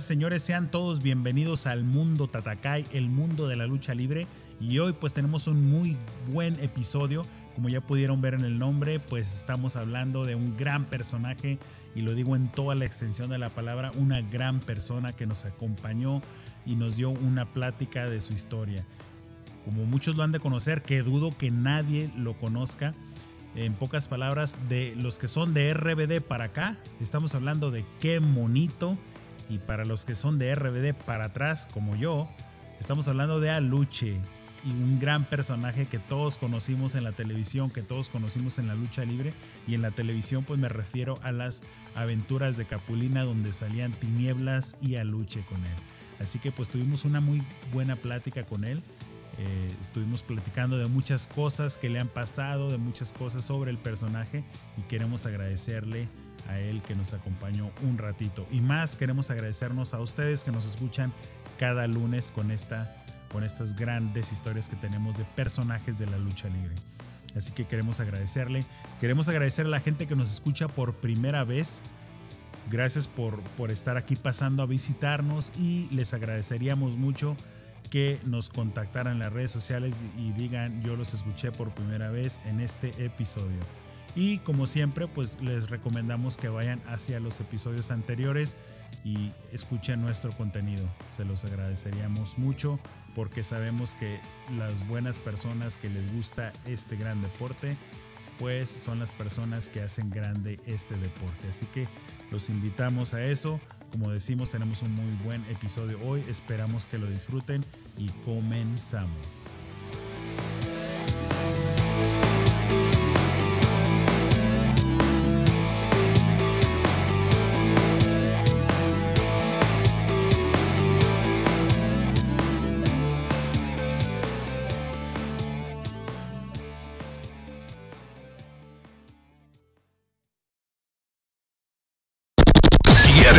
Señores, sean todos bienvenidos al mundo Tatakai, el mundo de la lucha libre. Y hoy pues tenemos un muy buen episodio. Como ya pudieron ver en el nombre, pues estamos hablando de un gran personaje, y lo digo en toda la extensión de la palabra, una gran persona que nos acompañó y nos dio una plática de su historia. Como muchos lo han de conocer, que dudo que nadie lo conozca. En pocas palabras, de los que son de RBD para acá, estamos hablando de qué monito. Y para los que son de RBD para atrás, como yo, estamos hablando de Aluche. Y un gran personaje que todos conocimos en la televisión, que todos conocimos en la lucha libre. Y en la televisión, pues me refiero a las aventuras de Capulina, donde salían Tinieblas y Aluche con él. Así que pues tuvimos una muy buena plática con él. Eh, estuvimos platicando de muchas cosas que le han pasado, de muchas cosas sobre el personaje y queremos agradecerle a él que nos acompañó un ratito. Y más queremos agradecernos a ustedes que nos escuchan cada lunes con, esta, con estas grandes historias que tenemos de personajes de la lucha libre. Así que queremos agradecerle. Queremos agradecer a la gente que nos escucha por primera vez. Gracias por, por estar aquí pasando a visitarnos y les agradeceríamos mucho que nos contactaran en las redes sociales y digan yo los escuché por primera vez en este episodio. Y como siempre, pues les recomendamos que vayan hacia los episodios anteriores y escuchen nuestro contenido. Se los agradeceríamos mucho porque sabemos que las buenas personas que les gusta este gran deporte, pues son las personas que hacen grande este deporte. Así que los invitamos a eso. Como decimos, tenemos un muy buen episodio hoy. Esperamos que lo disfruten y comenzamos.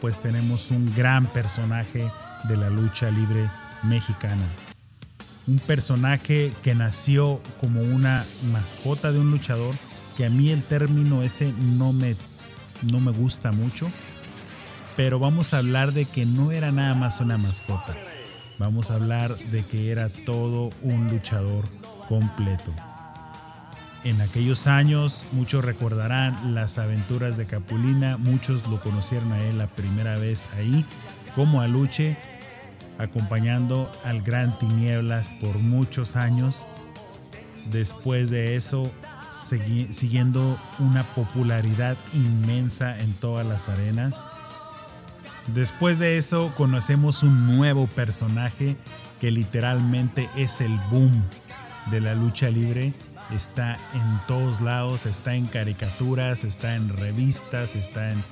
Pues tenemos un gran personaje de la lucha libre mexicana. Un personaje que nació como una mascota de un luchador, que a mí el término ese no me, no me gusta mucho, pero vamos a hablar de que no era nada más una mascota. Vamos a hablar de que era todo un luchador completo. En aquellos años muchos recordarán las aventuras de Capulina, muchos lo conocieron a él la primera vez ahí como Aluche, acompañando al Gran Tinieblas por muchos años. Después de eso, siguiendo una popularidad inmensa en todas las arenas. Después de eso, conocemos un nuevo personaje que literalmente es el boom de la lucha libre está en todos lados, está en caricaturas, está en revistas, está en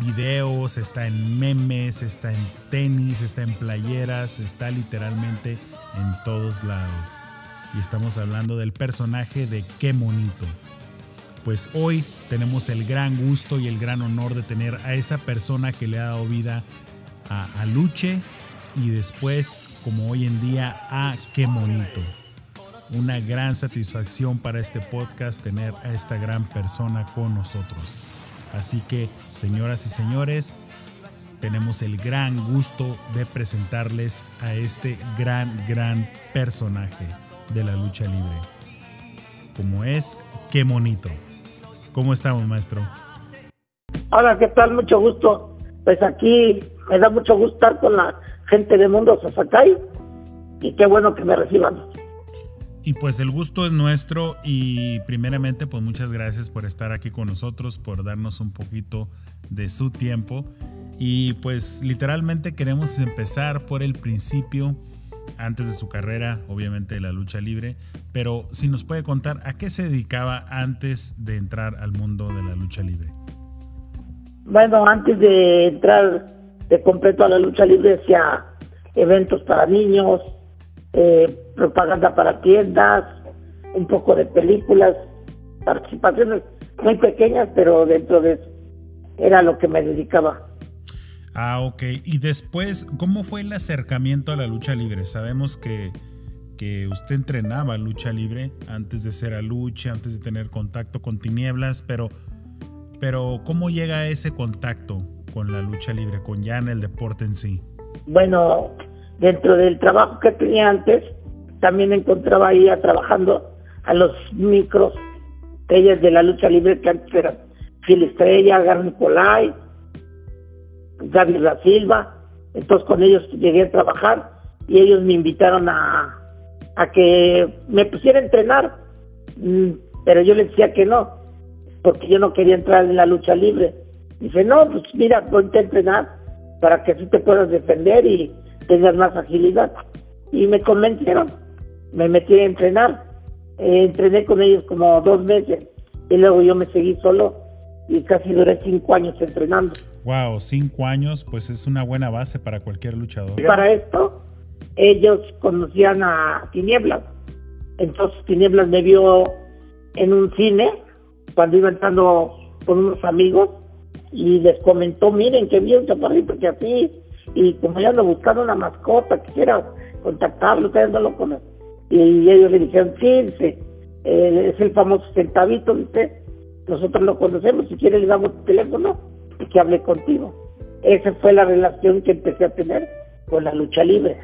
videos, está en memes, está en tenis, está en playeras, está literalmente en todos lados. Y estamos hablando del personaje de Qué Monito. Pues hoy tenemos el gran gusto y el gran honor de tener a esa persona que le ha dado vida a, Luche y después, como hoy en día, a Qué Monito una gran satisfacción para este podcast tener a esta gran persona con nosotros. Así que, señoras y señores, tenemos el gran gusto de presentarles a este gran, gran personaje de la lucha libre. Como es, qué bonito. ¿Cómo estamos, maestro? Hola, ¿qué tal? Mucho gusto. Pues aquí me da mucho gusto estar con la gente de Mundo Sasakai y qué bueno que me reciban. Y pues el gusto es nuestro y primeramente pues muchas gracias por estar aquí con nosotros, por darnos un poquito de su tiempo. Y pues literalmente queremos empezar por el principio, antes de su carrera, obviamente de la lucha libre, pero si nos puede contar a qué se dedicaba antes de entrar al mundo de la lucha libre. Bueno, antes de entrar de completo a la lucha libre hacía eventos para niños, eh, propaganda para tiendas, un poco de películas, participaciones muy pequeñas, pero dentro de eso era lo que me dedicaba. Ah, ok. Y después, ¿cómo fue el acercamiento a la lucha libre? Sabemos que, que usted entrenaba lucha libre antes de ser a lucha, antes de tener contacto con tinieblas, pero, pero ¿cómo llega ese contacto con la lucha libre, con ya en el deporte en sí? Bueno, dentro del trabajo que tenía antes, también encontraba ahí trabajando a los micros ellas de la lucha libre que antes eran Phil Estrella, Gar Nicolai, Gaby La Silva. Entonces con ellos llegué a trabajar y ellos me invitaron a, a que me pusiera a entrenar. Mm, pero yo les decía que no, porque yo no quería entrar en la lucha libre. Dice, no, pues mira, ponte a entrenar para que así te puedas defender y tengas más agilidad. Y me convencieron, me metí a entrenar, eh, entrené con ellos como dos meses y luego yo me seguí solo y casi duré cinco años entrenando. Wow, cinco años, pues es una buena base para cualquier luchador. Para esto, ellos conocían a Tinieblas. Entonces Tinieblas me vio en un cine cuando iba entrando con unos amigos y les comentó, miren que vi un chaparrito que así y como ya ando buscando una mascota, quisiera contactarlo, ustedes con él. Y ellos le dijeron, sí, sí eh, es el famoso centavito, usted, nosotros lo conocemos, si quiere le damos tu teléfono y que hable contigo. Esa fue la relación que empecé a tener con la lucha libre.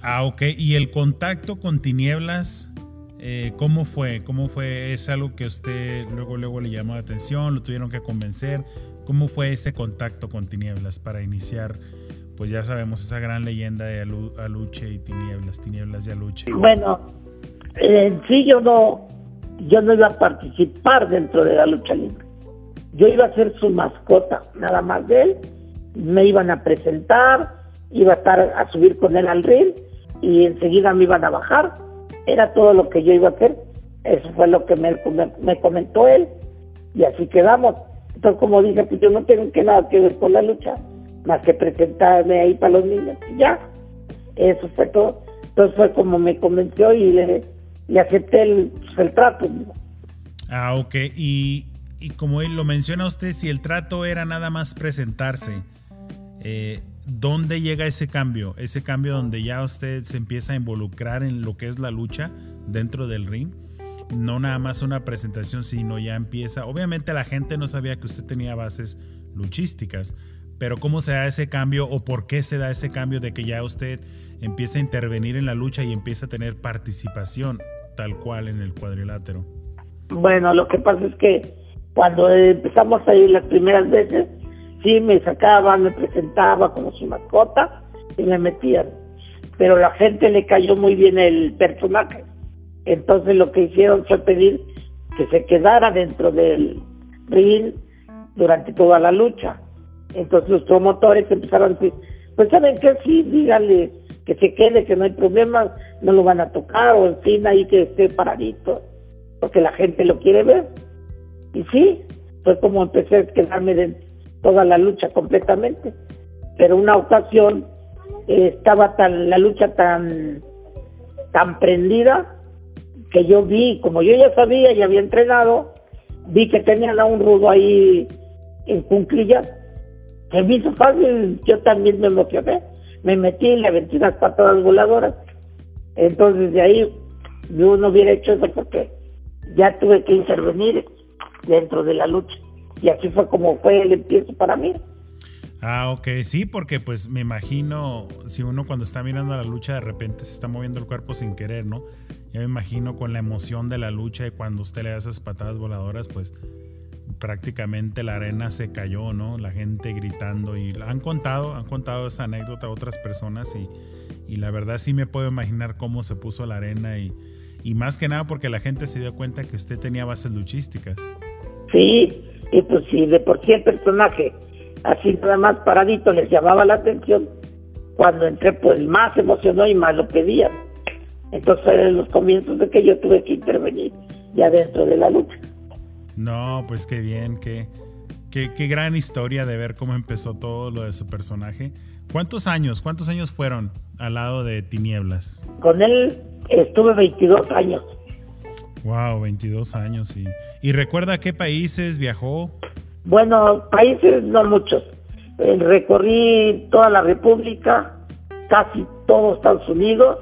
Ah, ok. ¿Y el contacto con Tinieblas, eh, cómo fue? ¿Cómo fue? ¿Es algo que usted luego, luego le llamó la atención? ¿Lo tuvieron que convencer? ¿Cómo fue ese contacto con Tinieblas para iniciar pues ya sabemos esa gran leyenda de Aluche y Tinieblas, Tinieblas y Aluche. Bueno, en sí yo no, yo no iba a participar dentro de la lucha libre. Yo iba a ser su mascota, nada más de él. Me iban a presentar, iba a estar a subir con él al ring y enseguida me iban a bajar. Era todo lo que yo iba a hacer. Eso fue lo que me, me comentó él y así quedamos. Entonces, como dije, pues yo no tengo que nada que ver con la lucha más que presentarme ahí para los niños. Y ya, eso fue todo. Entonces fue como me convenció y le, le acepté el, el trato. Ah, ok. ¿Y y como él lo menciona usted, si el trato era nada más presentarse, eh, ¿dónde llega ese cambio? Ese cambio donde ya usted se empieza a involucrar en lo que es la lucha dentro del ring. No nada más una presentación, sino ya empieza. Obviamente la gente no sabía que usted tenía bases luchísticas, pero ¿cómo se da ese cambio o por qué se da ese cambio de que ya usted empieza a intervenir en la lucha y empieza a tener participación tal cual en el cuadrilátero? Bueno, lo que pasa es que cuando empezamos a ir las primeras veces, sí me sacaban, me presentaba como su mascota y me metían. Pero la gente le cayó muy bien el personaje. Entonces lo que hicieron fue pedir que se quedara dentro del ring durante toda la lucha. Entonces los promotores empezaron a decir, pues saben que sí, díganle que se quede, que no hay problema, no lo van a tocar, o en fin, ahí que esté paradito, porque la gente lo quiere ver. Y sí, fue como empecé a quedarme de toda la lucha completamente. Pero una ocasión eh, estaba tan la lucha tan tan prendida que yo vi, como yo ya sabía y había entrenado, vi que tenían a un rudo ahí en cunclillas. Se me hizo fácil, yo también me emocioné. Me metí y le aventé unas patadas voladoras. Entonces de ahí yo no hubiera hecho eso porque ya tuve que intervenir dentro de la lucha. Y así fue como fue el empiezo para mí. Ah, ok, sí, porque pues me imagino, si uno cuando está mirando la lucha de repente se está moviendo el cuerpo sin querer, ¿no? Ya me imagino con la emoción de la lucha y cuando usted le da esas patadas voladoras, pues prácticamente la arena se cayó, ¿no? La gente gritando y han contado, han contado esa anécdota a otras personas y, y la verdad sí me puedo imaginar cómo se puso la arena y, y más que nada porque la gente se dio cuenta que usted tenía bases luchísticas. Sí, y pues si de por sí el personaje así nada más paradito les llamaba la atención, cuando entré pues más emocionó y más lo pedían. Entonces en los comienzos de que yo tuve que intervenir ya dentro de la lucha. No, pues qué bien, qué, qué, qué gran historia de ver cómo empezó todo lo de su personaje. ¿Cuántos años, cuántos años fueron al lado de Tinieblas? Con él estuve 22 años. Wow, 22 años, sí. ¿Y recuerda a qué países viajó? Bueno, países no muchos. Eh, recorrí toda la República, casi todo Estados Unidos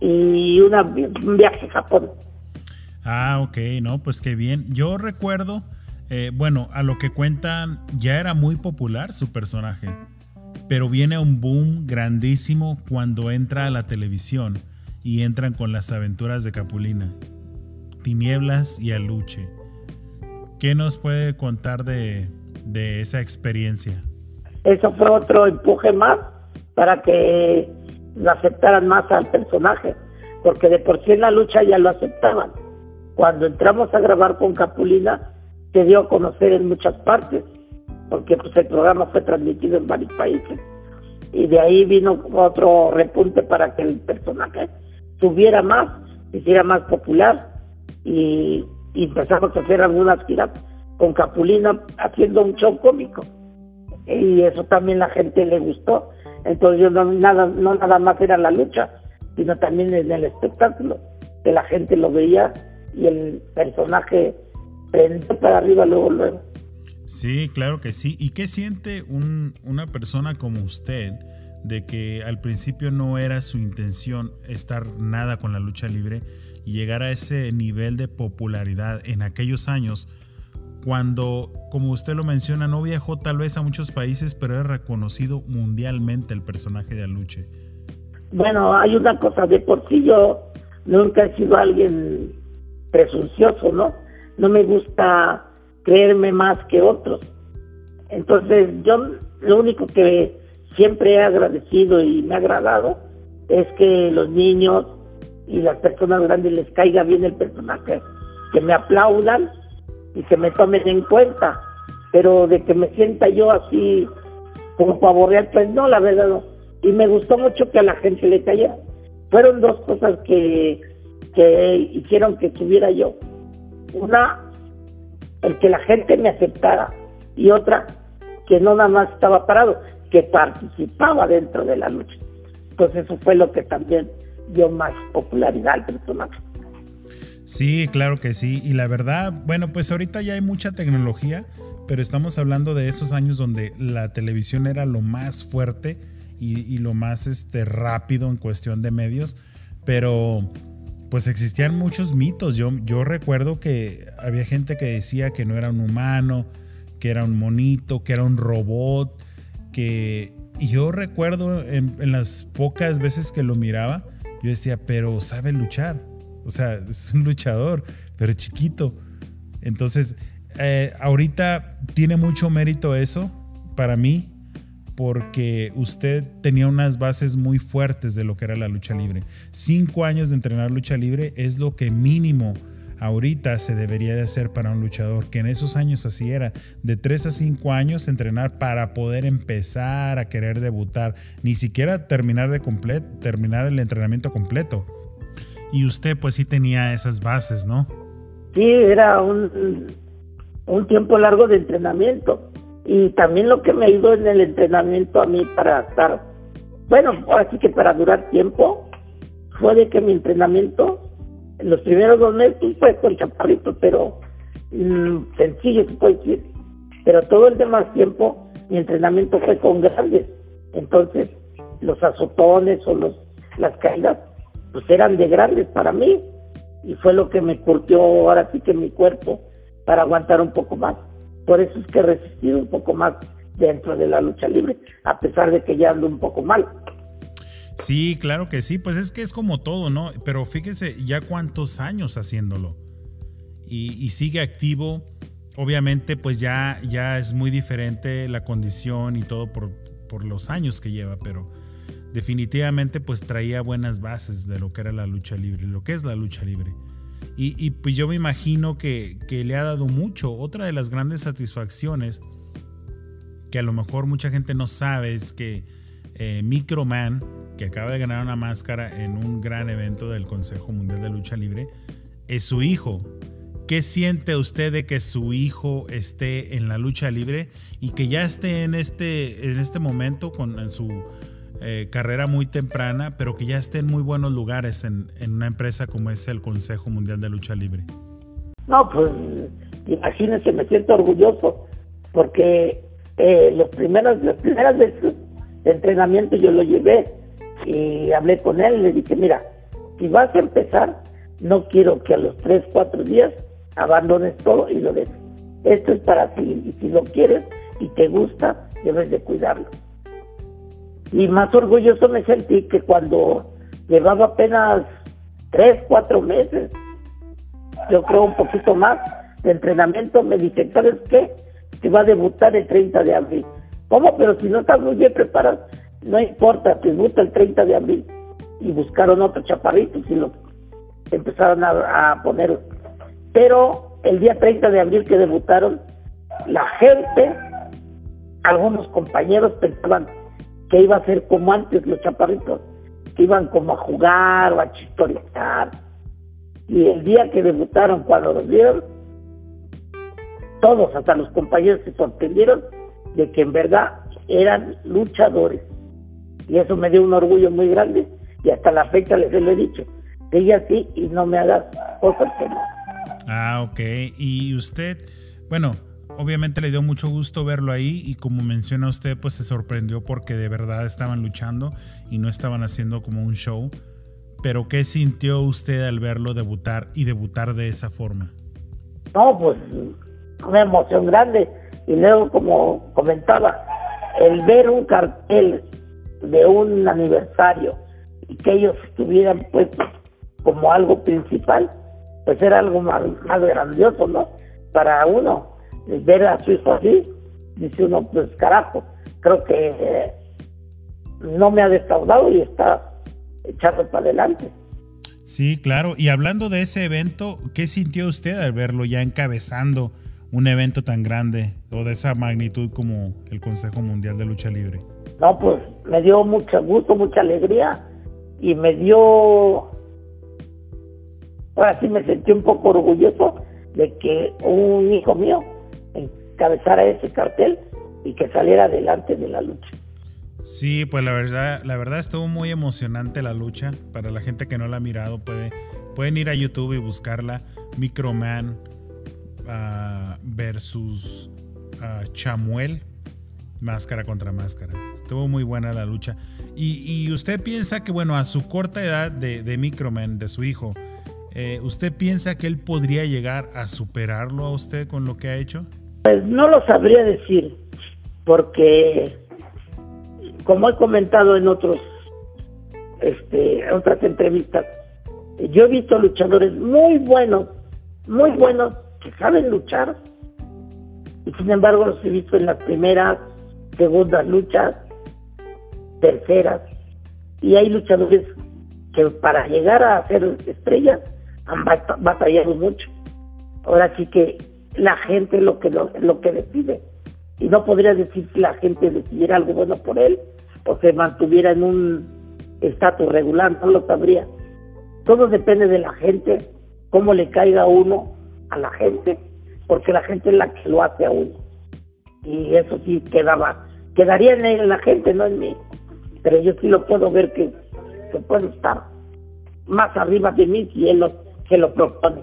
y una, un viaje a Japón. Ah, ok, no, pues qué bien. Yo recuerdo, eh, bueno, a lo que cuentan, ya era muy popular su personaje, pero viene un boom grandísimo cuando entra a la televisión y entran con las aventuras de Capulina, Tinieblas y Aluche. ¿Qué nos puede contar de, de esa experiencia? Eso fue otro empuje más para que lo aceptaran más al personaje, porque de por sí en la lucha ya lo aceptaban. Cuando entramos a grabar con Capulina, se dio a conocer en muchas partes, porque pues el programa fue transmitido en varios países. Y de ahí vino otro repunte para que el personaje subiera más, se hiciera más popular y, y empezamos a hacer algunas giras con Capulina haciendo un show cómico. Y eso también la gente le gustó. Entonces yo no nada, no nada más era la lucha, sino también en el espectáculo, que la gente lo veía y el personaje prendió para arriba luego, luego. Sí, claro que sí. ¿Y qué siente un, una persona como usted de que al principio no era su intención estar nada con la lucha libre y llegar a ese nivel de popularidad en aquellos años? cuando, como usted lo menciona, no viajó tal vez a muchos países, pero era reconocido mundialmente el personaje de Aluche. Bueno, hay una cosa, de por sí yo nunca he sido alguien presuncioso, ¿no? No me gusta creerme más que otros. Entonces, yo lo único que siempre he agradecido y me ha agradado es que los niños y las personas grandes les caiga bien el personaje, que me aplaudan y que me tomen en cuenta, pero de que me sienta yo así como pavorear, pues no, la verdad no. Y me gustó mucho que a la gente le cayera. Fueron dos cosas que, que hicieron que estuviera yo. Una, el que la gente me aceptara y otra, que no nada más estaba parado, que participaba dentro de la lucha. Entonces eso fue lo que también dio más popularidad al personaje. Sí, claro que sí. Y la verdad, bueno, pues ahorita ya hay mucha tecnología, pero estamos hablando de esos años donde la televisión era lo más fuerte y, y lo más este, rápido en cuestión de medios, pero pues existían muchos mitos. Yo, recuerdo que había gente que decía que no era un humano, que era un monito, que era un robot, que... Y yo recuerdo en, en las pocas veces que lo miraba, yo decía, pero sabe luchar. O sea, es un luchador, pero chiquito. Entonces, eh, ahorita tiene mucho mérito eso para mí, porque usted tenía unas bases muy fuertes de lo que era la lucha libre. Cinco años de entrenar lucha libre es lo que mínimo ahorita se debería de hacer para un luchador, que en esos años así era, de tres a cinco años entrenar para poder empezar a querer debutar, ni siquiera terminar de completo, terminar el entrenamiento completo. Y usted pues sí tenía esas bases, ¿no? Sí, era un, un tiempo largo de entrenamiento y también lo que me ayudó en el entrenamiento a mí para estar, bueno, así que para durar tiempo, fue de que mi entrenamiento, en los primeros dos meses fue con chaparrito, pero mm, sencillo se puede decir, pero todo el demás tiempo mi entrenamiento fue con grandes, entonces los azotones o los las caídas pues eran de grandes para mí y fue lo que me curtió ahora sí que mi cuerpo para aguantar un poco más. Por eso es que he resistido un poco más dentro de la lucha libre, a pesar de que ya ando un poco mal. Sí, claro que sí, pues es que es como todo, ¿no? Pero fíjese ya cuántos años haciéndolo y, y sigue activo. Obviamente, pues ya, ya es muy diferente la condición y todo por, por los años que lleva, pero definitivamente pues traía buenas bases de lo que era la lucha libre, lo que es la lucha libre. Y, y pues yo me imagino que, que, le ha dado mucho. Otra de las grandes satisfacciones que a lo mejor mucha gente no sabe es que eh, Microman, que acaba de ganar una máscara en un gran evento del Consejo Mundial de Lucha Libre, es su hijo. ¿Qué siente usted de que su hijo esté en la lucha libre y que ya esté en este, en este momento con en su eh, carrera muy temprana, pero que ya esté en muy buenos lugares en, en, una empresa como es el Consejo Mundial de Lucha Libre? No, pues imagínense, me siento orgulloso porque eh, los primeros, las primeras veces de entrenamiento yo lo llevé y hablé con él y le dije, mira, si vas a empezar, no quiero que a los tres, cuatro días abandones todo y lo dejes. Esto es para ti y si lo quieres y te gusta, debes de cuidarlo. Y más orgulloso me sentí que cuando llevaba apenas tres, cuatro meses, yo creo un poquito más de entrenamiento, me dije, ¿sabes qué? Que va a debutar el 30 de abril. ¿Cómo? Pero si no estás muy bien preparado, no importa, debuta el 30 de abril. Y buscaron otro chaparrito y lo empezaron a, a poner. Pero el día 30 de abril que debutaron, la gente, algunos compañeros pensaban que iba a ser como antes los chaparritos, que iban como a jugar o a chistorizar. Y el día que debutaron, cuando los vieron, todos, hasta los compañeros, se sorprendieron de que en verdad eran luchadores. Y eso me dio un orgullo muy grande y hasta la fecha les he dicho, sigue así y no me hagas cosas que no. Ah, ok. Y usted, bueno, obviamente le dio mucho gusto verlo ahí y como menciona usted, pues se sorprendió porque de verdad estaban luchando y no estaban haciendo como un show. Pero ¿qué sintió usted al verlo debutar y debutar de esa forma? No, pues una emoción grande. Y luego, como comentaba, el ver un cartel de un aniversario y que ellos estuvieran puestos como algo principal, pues era algo más, más grandioso, ¿no? Para uno ver a su hijo así, dice uno, pues carajo, creo que eh, no me ha defraudado y está echando para adelante. Sí, claro. Y hablando de ese evento, ¿qué sintió usted al verlo ya encabezando un evento tan grande o de esa magnitud como el Consejo Mundial de Lucha Libre? No, pues me dio mucho gusto, mucha alegría y me dio... Ahora sí me sentí un poco orgulloso de que un hijo mío encabezara ese cartel y que saliera adelante de la lucha. Sí, pues la verdad, la verdad estuvo muy emocionante la lucha. Para la gente que no la ha mirado, puede, pueden ir a YouTube y buscarla. Microman uh, versus uh, Chamuel. Máscara contra máscara. Estuvo muy buena la lucha. Y, y usted piensa que, bueno, a su corta edad de, de Microman, de su hijo, eh, ¿usted piensa que él podría llegar a superarlo a usted con lo que ha hecho? Pues no lo sabría decir, porque como he comentado en otros este, otras entrevistas, yo he visto luchadores muy buenos, muy buenos, que saben luchar, y sin embargo los he visto en las primeras, segundas luchas, terceras, y hay luchadores que para llegar a ser estrellas han batallado mucho. Ahora sí que la gente lo que lo, lo que decide y no podría decir que la gente decidiera algo bueno por él o se mantuviera en un estatus regular, no lo sabría. Todo depende de la gente, cómo le caiga uno a la gente, porque la gente es la que lo hace a uno. Y eso sí quedaba, quedaría en la gente, no en mí. Pero yo sí lo puedo ver que se puede estar más arriba de mí si él lo, que lo propone.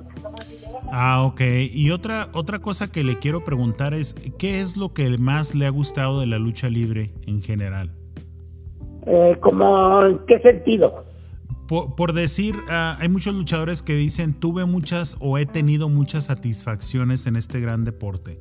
Ah, ok. Y otra, otra cosa que le quiero preguntar es, ¿qué es lo que más le ha gustado de la lucha libre en general? Eh, ¿Cómo en qué sentido? Por, decir, ah, hay muchos luchadores que dicen, tuve muchas o he tenido muchas satisfacciones en este gran deporte.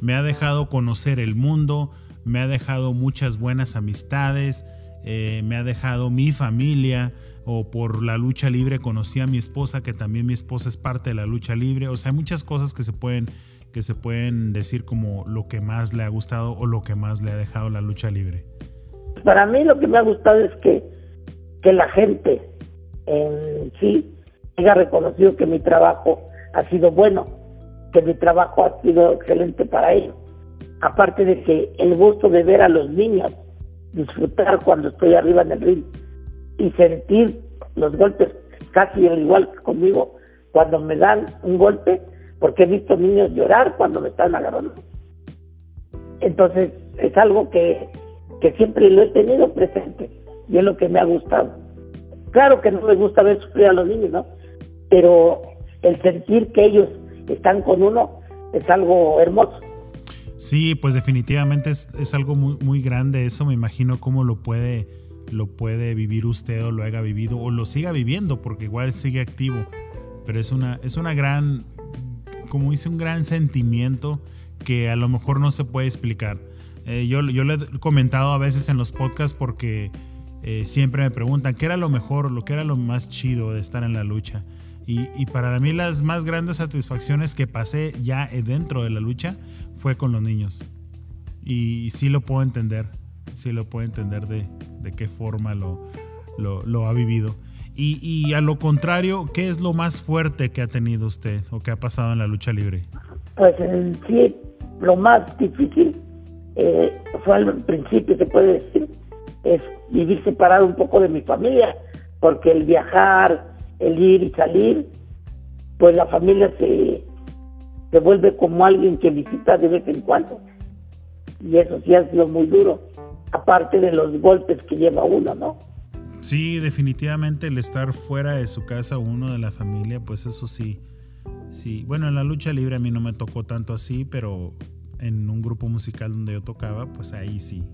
Me ha dejado conocer el mundo, me ha dejado muchas buenas amistades, eh, me ha dejado mi familia, o por la lucha libre conocí a mi esposa, que también mi esposa es parte de la lucha libre. O sea, hay muchas cosas que se pueden, que se pueden decir como lo que más le ha gustado o lo que más le ha dejado la lucha libre. Para mí lo que me ha gustado es que, que la gente en sí haya reconocido que mi trabajo ha sido bueno, que mi trabajo ha sido excelente para ellos. Aparte de que el gusto de ver a los niños disfrutar cuando estoy arriba en el ring y sentir los golpes casi igual que conmigo cuando me dan un golpe, porque he visto niños llorar cuando me están agarrando. Entonces, es algo que, que siempre lo he tenido presente y es lo que me ha gustado. Claro que no me gusta ver sufrir a los niños, ¿no? Pero el sentir que ellos están con uno es algo hermoso. Sí, pues definitivamente es, es algo muy, muy grande eso, me imagino cómo lo puede lo puede vivir usted o lo haya vivido o lo siga viviendo porque igual sigue activo. Pero es una, es una gran, como dice, un gran sentimiento que a lo mejor no se puede explicar. Eh, yo, yo lo he comentado a veces en los podcasts porque eh, siempre me preguntan qué era lo mejor, lo que era lo más chido de estar en la lucha. Y, y, para mí las más grandes satisfacciones que pasé ya dentro de la lucha fue con los niños. Y sí lo puedo entender, sí lo puedo entender de, de qué forma lo, lo, ha vivido. Y, y, a lo contrario, ¿qué es lo más fuerte que ha tenido usted o que ha pasado en la lucha libre? Pues en sí, lo más difícil eh, fue al principio, se puede decir, es vivir separado un poco de mi familia, porque el viajar, el ir y salir, pues la familia se, se vuelve como alguien que visita de vez en cuando. Y eso sí ha sido muy duro aparte de los golpes que lleva uno, ¿no? Sí, definitivamente el estar fuera de su casa, uno de la familia, pues eso sí. Sí, bueno, en la lucha libre a mí no me tocó tanto así, pero en un grupo musical donde yo tocaba, pues ahí sí.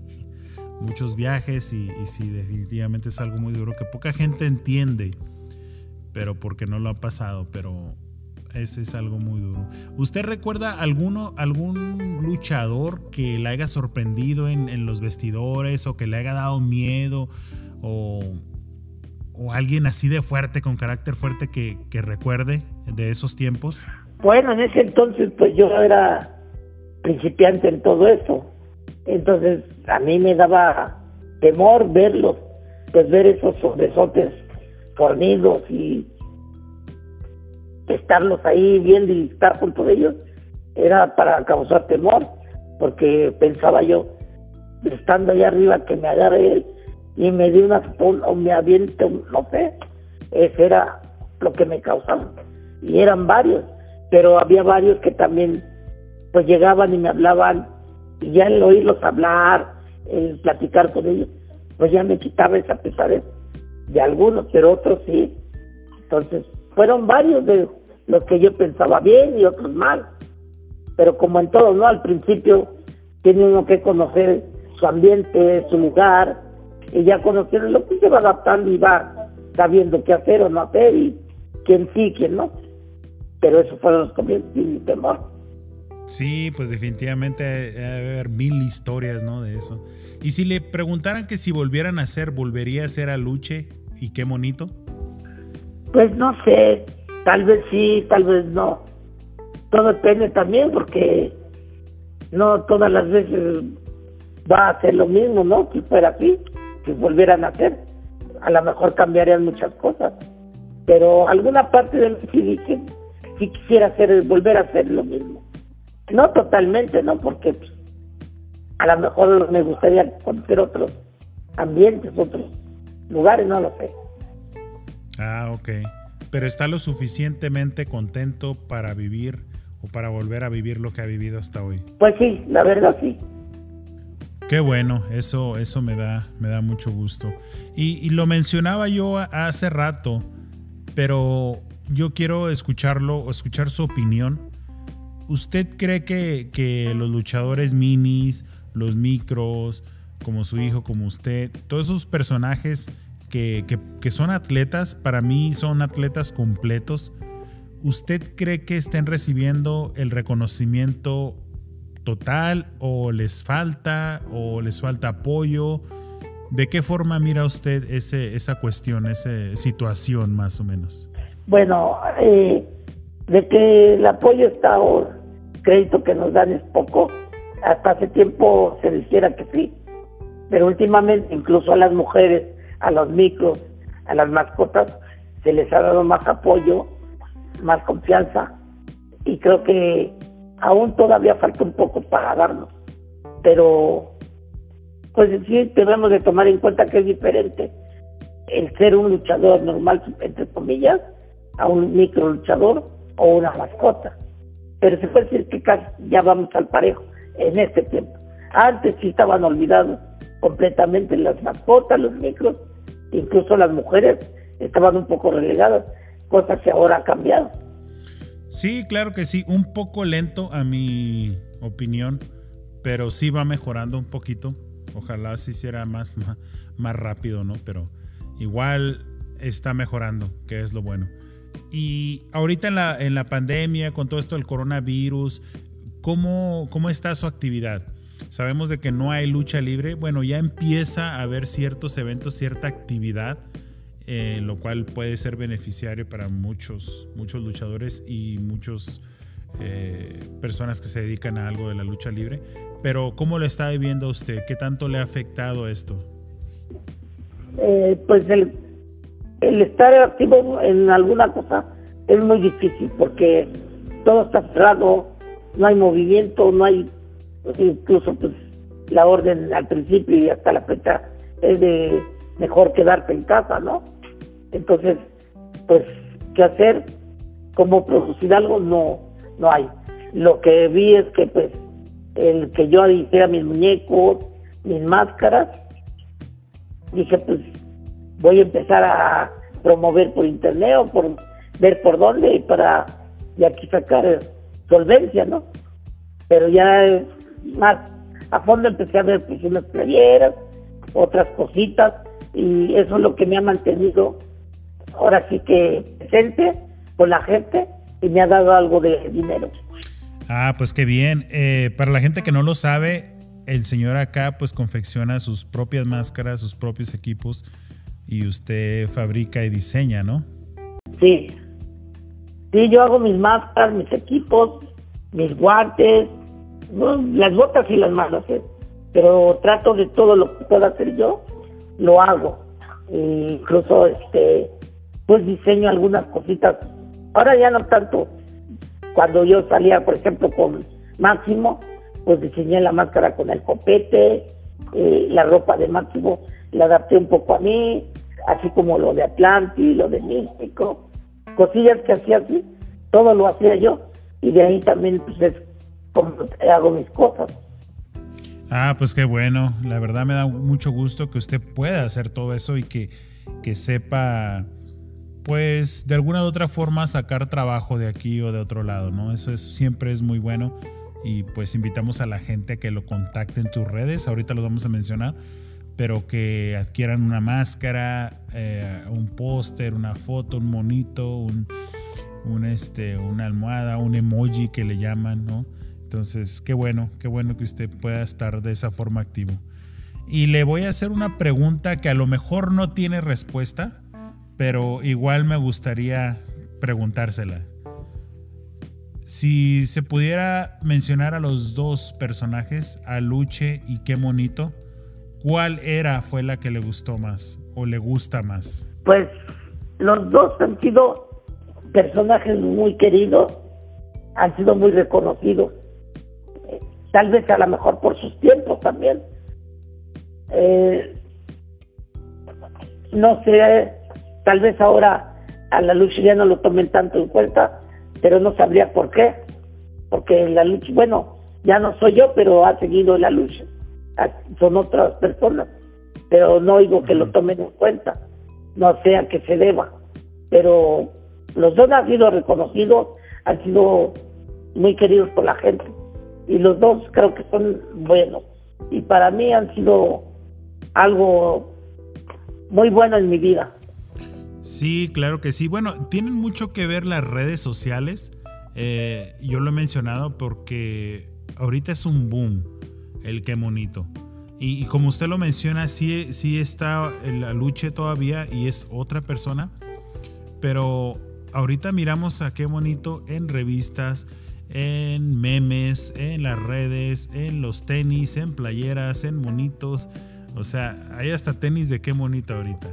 Muchos viajes y, y sí, definitivamente es algo muy duro que poca gente entiende, pero porque no lo ha pasado, pero ese es algo muy duro. ¿Usted recuerda alguno, algún luchador que le haya sorprendido en, los vestidores o que le haya dado miedo o, alguien así de fuerte, con carácter fuerte que, que recuerde de esos tiempos? Bueno, en ese entonces pues yo era principiante en todo eso. Entonces a mí me daba temor verlos, pues ver esos sobresotes fornidos y estarlos ahí viendo y estar junto de ellos era para causar temor, porque pensaba yo, estando allá arriba, que me agarre él y me dé una o me aviente, no sé, eso era lo que me causaba. Y eran varios, pero había varios que también pues llegaban y me hablaban, y ya el oírlos hablar, el platicar con ellos, pues ya me quitaba esa pesadez de algunos, pero otros sí. Entonces, fueron varios de los que yo pensaba bien y otros mal. Pero como en todo, ¿no? Al principio tiene uno que conocer su ambiente, su lugar, y ya conocer lo que se va adaptando y va sabiendo qué hacer o no hacer y quién sí, quién no. Pero eso fueron los comienzos sin temor. Sí, pues definitivamente debe haber mil historias, ¿no? De eso. Y si le preguntaran que si volvieran a hacer, ¿volvería a hacer a Luche? ¿Y qué bonito? Pues no sé, tal vez sí, tal vez no. Todo depende también porque no todas las veces va a hacer lo mismo, ¿no? Si fuera así, si volvieran a hacer, a lo mejor cambiarían muchas cosas. Pero alguna parte de mí sí dice, si quisiera hacer, volver a hacer lo mismo. No totalmente, ¿no? Porque pues, a lo mejor me gustaría conocer otros ambientes, otros lugares, no lo sé. Ah, ok. Pero está lo suficientemente contento para vivir o para volver a vivir lo que ha vivido hasta hoy. Pues sí, la verdad sí. Qué bueno, eso, eso me da, me da mucho gusto. Y, y lo mencionaba yo hace rato, pero yo quiero escucharlo o escuchar su opinión. ¿Usted cree que, que los luchadores minis, los micros, como su hijo, como usted, todos esos personajes que, que, que son atletas, para mí son atletas completos, ¿usted cree que estén recibiendo el reconocimiento total o les falta o les falta apoyo? ¿De qué forma mira usted ese, esa cuestión, esa situación más o menos? Bueno, eh, de que el apoyo está o crédito que nos dan es poco, hasta hace tiempo se dijera que sí, pero últimamente incluso a las mujeres, a los micros, a las mascotas, se les ha dado más apoyo, más confianza y creo que aún todavía falta un poco para darnos, pero pues sí debemos de tomar en cuenta que es diferente el ser un luchador normal, entre comillas, a un micro luchador o una mascota. Pero se puede decir que casi ya vamos al parejo en este tiempo. Antes sí estaban olvidados completamente las mascotas, los micros, incluso las mujeres estaban un poco relegadas, cosa que ahora ha cambiado. Sí, claro que sí, un poco lento a mi opinión, pero sí va mejorando un poquito. Ojalá se hiciera más, más, más rápido, ¿no? Pero igual está mejorando, que es lo bueno. Y ahorita en la, en la pandemia, con todo esto del coronavirus, ¿cómo, ¿cómo está su actividad? Sabemos de que no hay lucha libre. Bueno, ya empieza a haber ciertos eventos, cierta actividad, eh, lo cual puede ser beneficiario para muchos, muchos luchadores y muchas eh, personas que se dedican a algo de la lucha libre. Pero ¿cómo lo está viviendo usted? ¿Qué tanto le ha afectado esto? Eh, pues el, el estar activo en alguna cosa es muy difícil porque todo está cerrado, no hay movimiento, no hay incluso pues la orden al principio y hasta la fecha es de mejor quedarte en casa, ¿no? Entonces, pues, ¿qué hacer? ¿Cómo producir algo? No, no hay. Lo que vi es que, pues, el que yo hiciera mis muñecos, mis máscaras, dije, pues, voy a empezar a promover por internet o por ver por dónde para de aquí sacar solvencia, ¿no? Pero ya más a fondo empecé a ver pues unas playeras, otras cositas y eso es lo que me ha mantenido ahora sí que presente con la gente y me ha dado algo de dinero. Ah, pues qué bien. Eh, para la gente que no lo sabe, el señor acá pues confecciona sus propias máscaras, sus propios equipos y usted fabrica y diseña, ¿no? Sí. Sí, yo hago mis máscaras, mis equipos, mis guantes, ¿no? las botas y las manos, ¿eh? pero trato de todo lo que pueda hacer yo, lo hago. E incluso este pues diseño algunas cositas. Ahora ya no tanto. Cuando yo salía, por ejemplo, con Máximo, pues diseñé la máscara con el copete, eh, la ropa de Máximo la adapté un poco a mí, así como lo de Atlanti, lo de Místico, cosillas que hacía así, todo lo hacía yo y de ahí también pues es hago mis cosas. Ah, pues qué bueno. La verdad me da mucho gusto que usted pueda hacer todo eso y que, que sepa, pues, de alguna u otra forma sacar trabajo de aquí o de otro lado, ¿no? Eso es, siempre es muy bueno. Y pues invitamos a la gente a que lo contacte en tus redes. Ahorita lo vamos a mencionar. Pero que adquieran una máscara, eh, un póster, una foto, un monito, un, un, este, una almohada, un emoji que le llaman, ¿no? Entonces, qué bueno, qué bueno que usted pueda estar de esa forma activo. Y le voy a hacer una pregunta que a lo mejor no tiene respuesta, pero igual me gustaría preguntársela. Si se pudiera mencionar a los dos personajes, a Luche y qué monito, ¿cuál era fue la que le gustó más o le gusta más? Pues los dos han sido personajes muy queridos, han sido muy reconocidos, tal vez a lo mejor por sus tiempos también. Eh, no sé, tal vez ahora a la lucha ya no lo tomen tanto en cuenta, pero no sabría por qué, porque la lucha, bueno, ya no soy yo, pero ha seguido la lucha, Ah, son otras personas, pero no digo que lo tomen en cuenta, no sé a qué se deba, pero los dos han sido reconocidos, han sido muy queridos por la gente, y los dos creo que son buenos, y para mí han sido algo muy bueno en mi vida. Sí, claro que sí. Bueno, tienen mucho que ver las redes sociales. Eh, yo lo he mencionado porque ahorita es un boom el que monito. Y, y como usted lo menciona, sí, sí está en la lucha todavía y es otra persona. Pero ahorita miramos a qué bonito en revistas, en memes, en las redes, en los tenis, en playeras, en monitos. O sea, hay hasta tenis de qué bonito ahorita.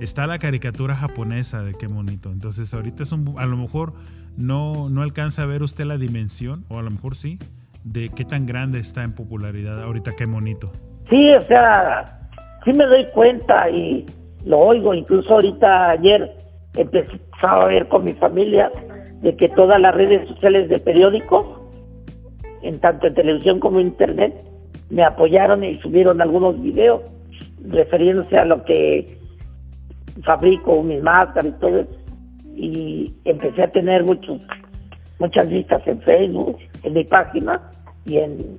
Está la caricatura japonesa de qué bonito. Entonces ahorita es un... A lo mejor no, no alcanza a ver usted la dimensión, o a lo mejor sí, de qué tan grande está en popularidad ahorita qué bonito. Sí, o sea, sí me doy cuenta y lo oigo, incluso ahorita ayer empecé a ver con mi familia de que todas las redes sociales de periódicos, en tanto en televisión como en internet, me apoyaron y subieron algunos videos refiriéndose a lo que fabrico, mis máscaras y todo eso. Y empecé a tener muchos, muchas vistas en Facebook, en mi página y en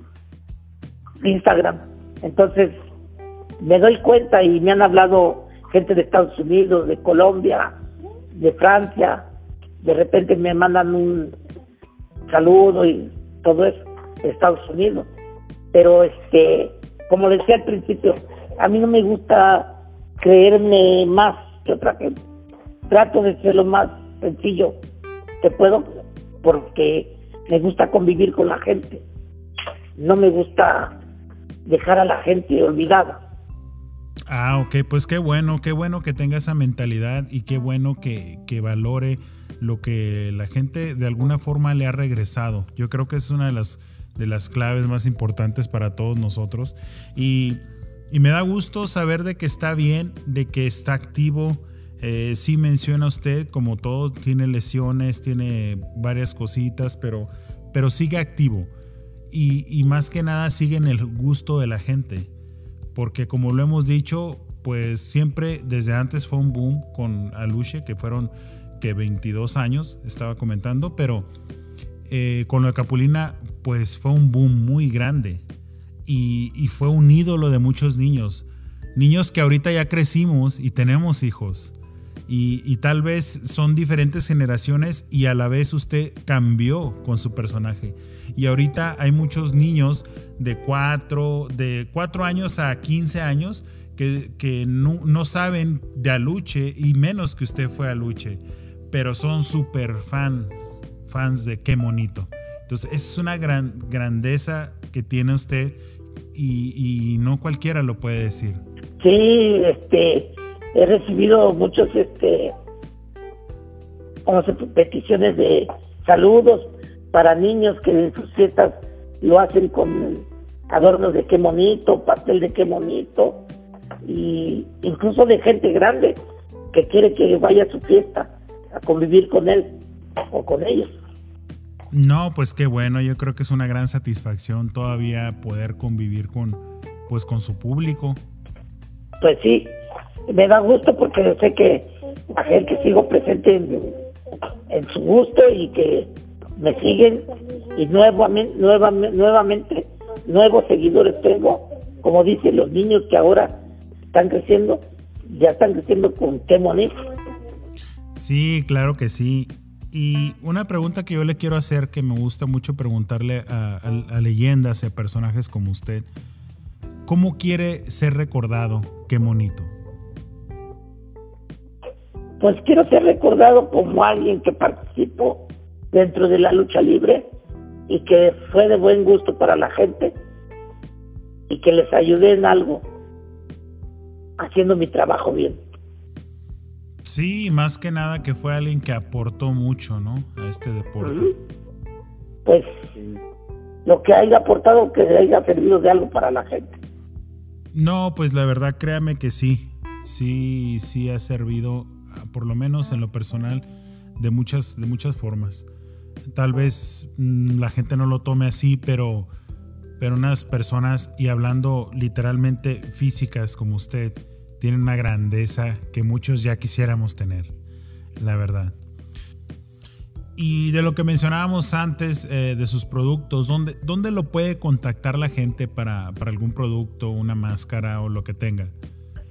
Instagram. Entonces, me doy cuenta y me han hablado gente de Estados Unidos, de Colombia, de Francia, de repente me mandan un saludo y todo eso Estados Unidos. Pero este, como decía al principio, a mí no me gusta creerme más que otra gente. Trato de ser lo más sencillo que puedo porque me gusta convivir con la gente. No me gusta dejar a la gente olvidada. Ah, ok, pues qué bueno, qué bueno que tenga esa mentalidad y qué bueno que, que valore lo que la gente de alguna forma le ha regresado. Yo creo que es una de las, de las claves más importantes para todos nosotros. Y, y me da gusto saber de que está bien, de que está activo. Eh, sí menciona usted, como todo, tiene lesiones, tiene varias cositas, pero, pero sigue activo. Y, y más que nada sigue en el gusto de la gente. Porque como lo hemos dicho, pues siempre desde antes fue un boom con Aluche, que fueron que 22 años, estaba comentando, pero eh, con lo de Capulina, pues fue un boom muy grande y, fue un ídolo de muchos niños. Niños que ahorita ya crecimos y tenemos hijos. Y, tal vez son diferentes generaciones y a la vez usted cambió con su personaje. Y ahorita hay muchos niños de 4, de 4 años a 15 años que, que no, no, saben de Aluche y menos que usted fue Aluche pero son súper fans, fans de qué monito. Entonces, es una gran grandeza que tiene usted y, y, no cualquiera lo puede decir. Sí, este, he recibido muchos, este, como se, peticiones de saludos para niños que en sus fiestas lo hacen con adornos de qué monito, pastel de qué monito, y incluso de gente grande que quiere que vaya a su fiesta a convivir con él o con ellos. No, pues qué bueno, yo creo que es una gran satisfacción todavía poder convivir con pues con su público. Pues sí, me da gusto porque sé que la gente sigo presente en, en su gusto y que me siguen y nuevamente, nuevamente, nuevamente nuevos seguidores tengo, como dicen los niños que ahora están creciendo, ya están creciendo con qué monito. Sí, claro que sí. Y una pregunta que yo le quiero hacer, que me gusta mucho preguntarle a, leyendas y a personajes como usted, ¿cómo quiere ser recordado? Qué monito. Pues quiero ser recordado como alguien que participó dentro de la lucha libre y que fue de buen gusto para la gente y que les ayudé en algo haciendo mi trabajo bien. Sí, más que nada que fue alguien que aportó mucho, ¿no? A este deporte. Pues lo que haya aportado que haya servido de algo para la gente. No, pues la verdad, créame que sí. Sí, sí ha servido, ah, por lo menos en lo personal, de muchas, de muchas formas. Tal vez mm, la gente no lo tome así, pero, pero unas personas, y hablando literalmente físicas como usted, tienen una grandeza que muchos ya quisiéramos tener, la verdad. Y de lo que mencionábamos antes, eh, de sus productos, ¿dónde, ¿dónde lo puede contactar la gente para, para algún producto, una máscara o lo que tenga?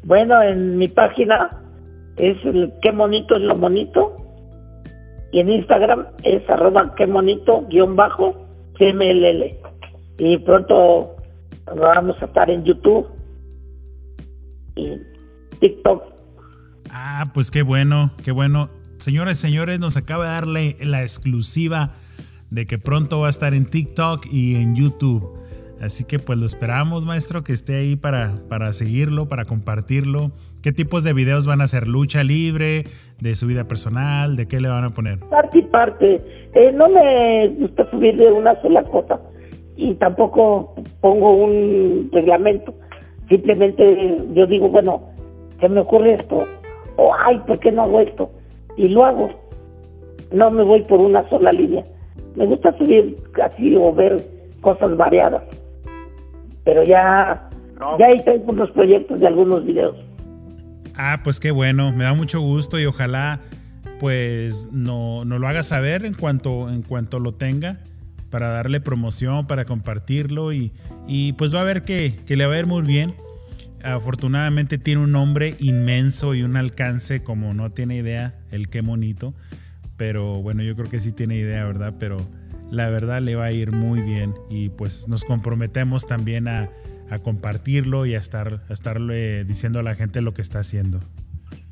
Bueno, en mi página es el qué monito es lo monito y en Instagram es arroba qué monito guion bajo CMLL y pronto vamos a estar en YouTube y TikTok. Ah, pues qué bueno, qué bueno. Señores, señores, nos acaba de darle la exclusiva de que pronto va a estar en TikTok y en YouTube. Así que pues lo esperamos, maestro, que esté ahí para, para seguirlo, para compartirlo. ¿Qué tipos de videos van a hacer? ¿Lucha libre? ¿De su vida personal? ¿De qué le van a poner? Parte y parte. Eh, no me gusta subir de una sola cosa y tampoco pongo un reglamento. Simplemente yo digo, bueno, se me ocurre esto, o ay, ¿por qué no hago esto? Y lo hago. No me voy por una sola línea. Me gusta subir así o ver cosas variadas. Pero ya, ya ahí tengo los proyectos de algunos videos. Ah, pues qué bueno, me da mucho gusto y ojalá pues no, no lo haga saber en cuanto, en cuanto lo tenga para darle promoción, para compartirlo y, y pues va a ver que, que le va a ir muy bien. Afortunadamente tiene un nombre inmenso y un alcance como no tiene idea, el qué monito. Pero bueno, yo creo que sí tiene idea, ¿verdad? Pero la verdad le va a ir muy bien y pues nos comprometemos también a, a compartirlo y a estar a estarle diciendo a la gente lo que está haciendo.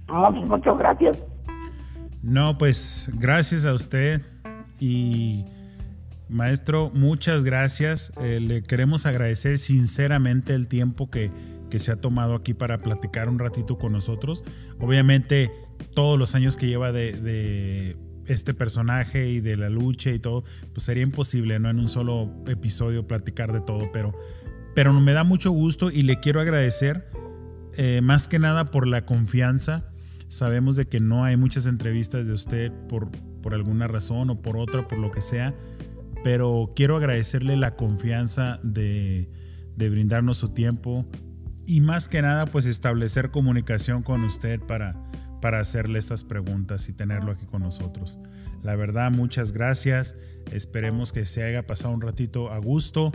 No, pues muchas gracias. No, pues gracias a usted y maestro, muchas gracias. Eh, le queremos agradecer sinceramente el tiempo que, que se ha tomado aquí para platicar un ratito con nosotros. Obviamente todos los años que lleva de, de este personaje y de la lucha y todo, pues sería imposible, ¿no? En un solo episodio platicar de todo, pero, pero me da mucho gusto y le quiero agradecer eh, más que nada por la confianza. Sabemos de que no hay muchas entrevistas de usted por, por alguna razón o por otra, por lo que sea, pero quiero agradecerle la confianza de, de brindarnos su tiempo y más que nada pues establecer comunicación con usted para, para hacerle estas preguntas y tenerlo aquí con nosotros. La verdad, muchas gracias. Esperemos que se haya pasado un ratito a gusto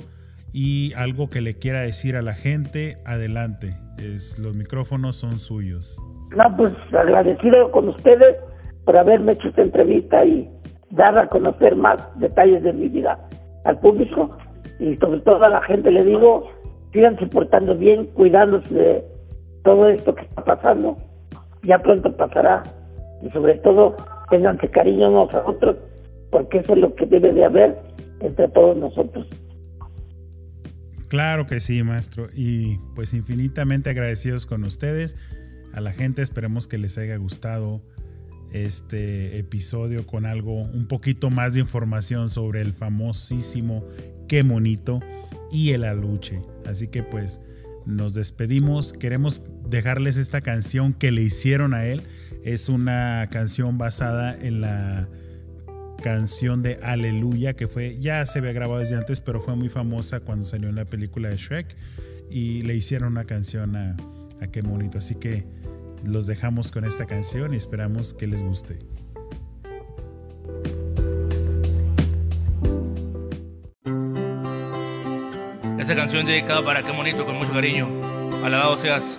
y algo que le quiera decir a la gente, adelante. Es, los micrófonos son suyos. No, pues agradecido con ustedes por haberme hecho esta entrevista y dar a conocer más detalles de mi vida al público y sobre todo a la gente le digo, síganse portando bien, cuidándose de todo esto que está pasando ya pronto pasará y sobre todo ténganse cariño unos a otros porque eso es lo que debe de haber entre todos nosotros. Claro que sí, maestro. Y pues infinitamente agradecidos con ustedes. A la gente esperemos que les haya gustado este episodio con algo, un poquito más de información sobre el famosísimo Qué Monito y el aluche. Así que pues nos despedimos. Queremos dejarles esta canción que le hicieron a él. Es una canción basada en la canción de Aleluya, que fue, ya se había grabado desde antes, pero fue muy famosa cuando salió en la película de Shrek. Y le hicieron una canción a, a Qué Bonito. Así que los dejamos con esta canción y esperamos que les guste. Esta canción dedicada para Qué Bonito con mucho cariño. Alabado seas.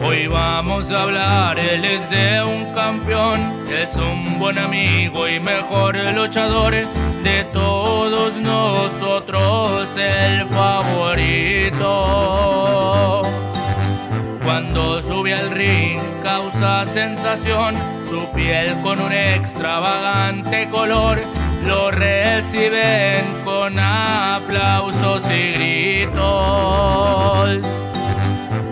Hoy vamos a hablar, él es de un campeón, es un buen amigo y mejor luchador de todos nosotros, el favorito. Cuando sube al ring causa sensación, su piel con un extravagante color lo reciben con aplausos y gritos.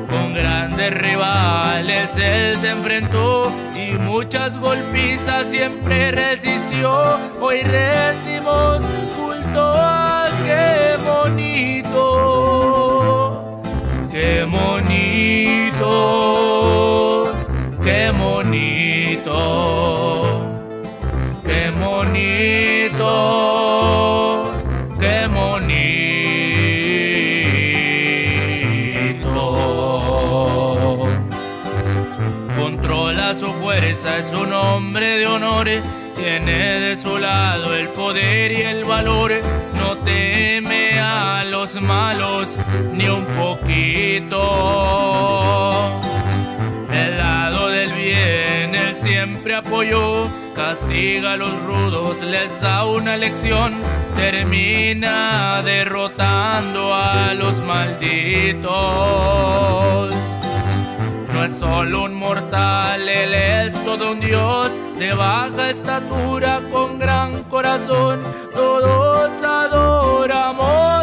Con grandes rivales él se enfrentó y muchas golpizas siempre resistió. Hoy rendimos culto a qué bonito, qué bonito, hombre de honor, tiene de su lado el poder y el valor, no teme a los malos ni un poquito. El lado del bien él siempre apoyó, castiga a los rudos, les da una lección, termina derrotando a los malditos. No es solo un mortal, él es todo un dios de baja estatura con gran corazón. Todos adoramos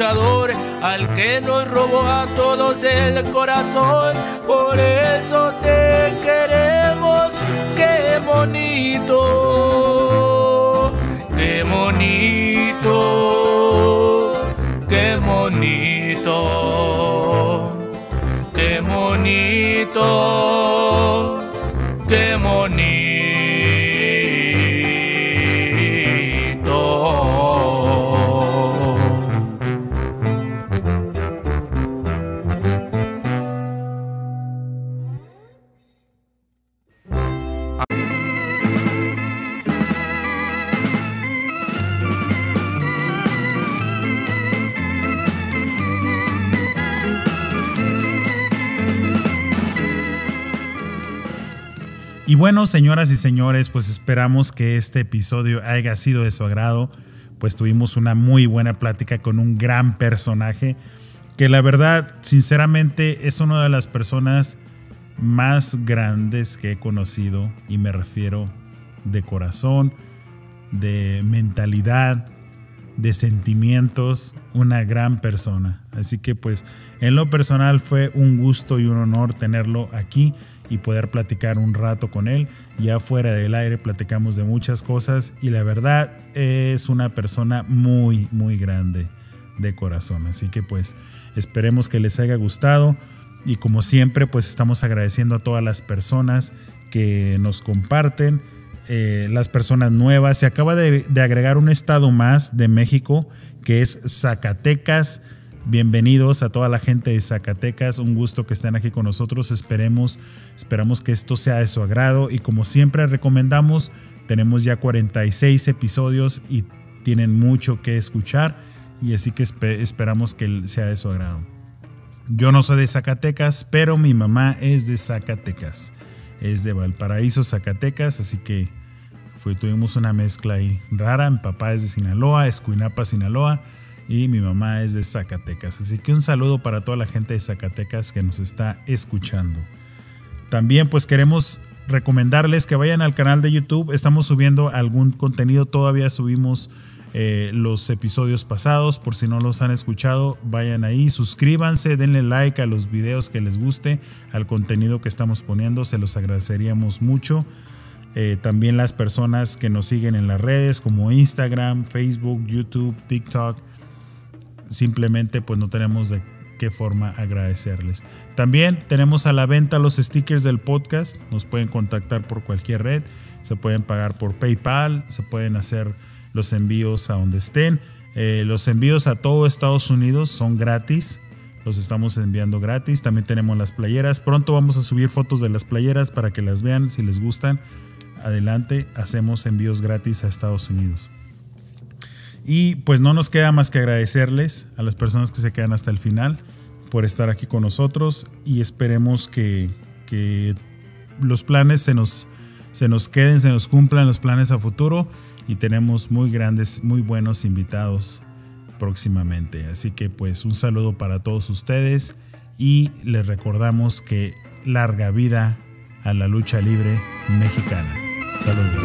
al que nos robó a todos el corazón. Por eso te queremos, qué bonito, qué bonito, qué bonito, qué bonito, bueno, señoras y señores, pues esperamos que este episodio haya sido de su agrado. Pues tuvimos una muy buena plática con un gran personaje que la verdad, sinceramente, es una de las personas más grandes que he conocido y me refiero de corazón, de mentalidad, de sentimientos, una gran persona. Así que pues en lo personal fue un gusto y un honor tenerlo aquí y poder platicar un rato con él. Ya fuera del aire platicamos de muchas cosas y la verdad es una persona muy, muy grande de corazón. Así que pues esperemos que les haya gustado y como siempre pues estamos agradeciendo a todas las personas que nos comparten eh, las personas nuevas. Se acaba de, agregar un estado más de México que es Zacatecas. Bienvenidos a toda la gente de Zacatecas, un gusto que estén aquí con nosotros. Esperemos, esperamos que esto sea de su agrado y como siempre recomendamos, tenemos ya 46 episodios y tienen mucho que escuchar y así que esperamos que sea de su agrado. Yo no soy de Zacatecas, pero mi mamá es de Zacatecas. Es de Valparaíso, Zacatecas, así que tuvimos una mezcla ahí rara. Mi papá es de Sinaloa, Escuinapa, Sinaloa, y mi mamá es de Zacatecas. Así que un saludo para toda la gente de Zacatecas que nos está escuchando. También pues queremos recomendarles que vayan al canal de YouTube. Estamos subiendo algún contenido, todavía subimos eh, los episodios pasados. Por si no los han escuchado, vayan ahí, suscríbanse, denle like a los videos que les guste, al contenido que estamos poniendo, se los agradeceríamos mucho. Eh, también las personas que nos siguen en las redes como Instagram, Facebook, YouTube, TikTok. Simplemente pues no tenemos de qué forma agradecerles. También tenemos a la venta los stickers del podcast. Nos pueden contactar por cualquier red. Se pueden pagar por PayPal. Se pueden hacer los envíos a donde estén. Eh, los envíos a todo Estados Unidos son gratis. Los estamos enviando gratis. También tenemos las playeras. Pronto vamos a subir fotos de las playeras para que las vean si les gustan adelante hacemos envíos gratis a Estados Unidos. Y pues no nos queda más que agradecerles a las personas que se quedan hasta el final por estar aquí con nosotros y esperemos que, los planes se nos, se nos queden, se nos cumplan los planes a futuro y tenemos muy grandes, muy buenos invitados próximamente. Así que pues un saludo para todos ustedes y les recordamos que larga vida a la lucha libre mexicana. Saludos.